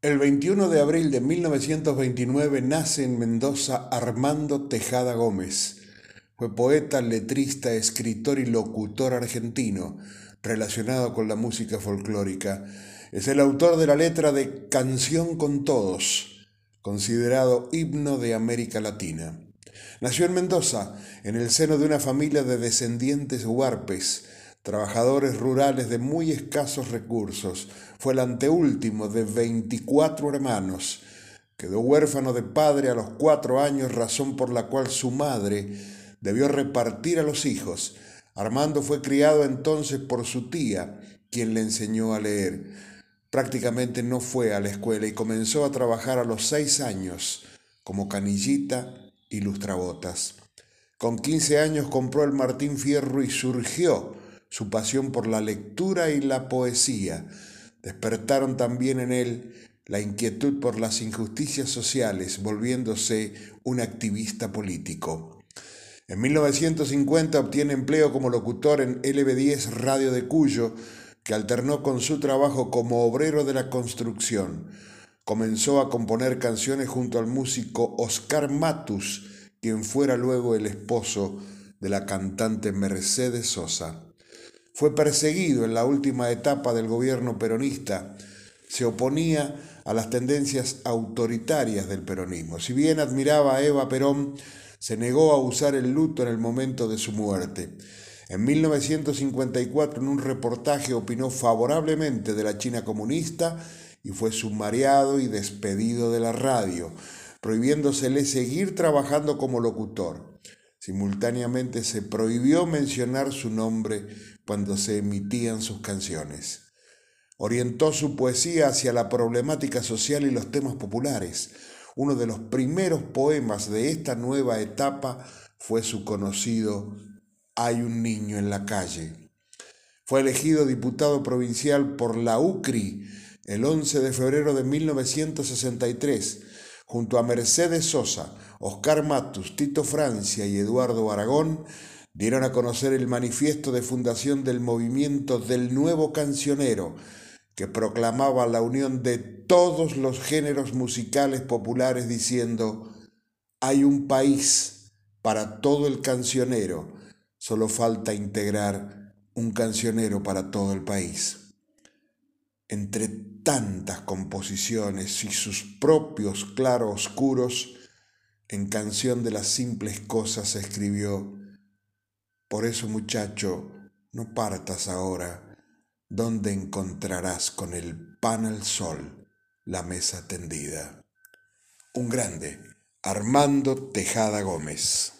El 21 de abril de 1929 nace en Mendoza Armando Tejada Gómez. Fue poeta, letrista, escritor y locutor argentino relacionado con la música folclórica. Es el autor de la letra de Canción con Todos, considerado himno de América Latina. Nació en Mendoza, en el seno de una familia de descendientes huarpes, trabajadores rurales de muy escasos recursos. Fue el anteúltimo de 24 hermanos. Quedó huérfano de padre a los cuatro años, razón por la cual su madre debió repartir a los hijos. Armando fue criado entonces por su tía, quien le enseñó a leer. Prácticamente no fue a la escuela y comenzó a trabajar a los seis años como canillita y lustrabotas. Con 15 años compró el Martín Fierro y surgió su pasión por la lectura y la poesía. Despertaron también en él la inquietud por las injusticias sociales, volviéndose un activista político. En 1950 obtiene empleo como locutor en LB10 Radio de Cuyo, que alternó con su trabajo como obrero de la construcción. Comenzó a componer canciones junto al músico Oscar Matus, quien fuera luego el esposo de la cantante Mercedes Sosa. Fue perseguido en la última etapa del gobierno peronista. Se oponía a las tendencias autoritarias del peronismo. Si bien admiraba a Eva Perón, se negó a usar el luto en el momento de su muerte. En 1954, en un reportaje, opinó favorablemente de la China comunista y fue sumariado y despedido de la radio, prohibiéndosele seguir trabajando como locutor. Simultáneamente se prohibió mencionar su nombre cuando se emitían sus canciones. Orientó su poesía hacia la problemática social y los temas populares. Uno de los primeros poemas de esta nueva etapa fue su conocido Hay un niño en la calle. Fue elegido diputado provincial por la UCRI el 11 de febrero de 1963, junto a Mercedes Sosa, Oscar Matus, Tito Francia y Eduardo Aragón, dieron a conocer el manifiesto de fundación del movimiento del nuevo cancionero, que proclamaba la unión de todos los géneros musicales populares diciendo, hay un país para todo el cancionero, solo falta integrar un cancionero para todo el país. Entre tantas composiciones y sus propios claroscuros, en Canción de las Simples Cosas escribió, por eso, muchacho, no partas ahora, donde encontrarás con el pan al sol la mesa tendida. Un grande, Armando Tejada Gómez.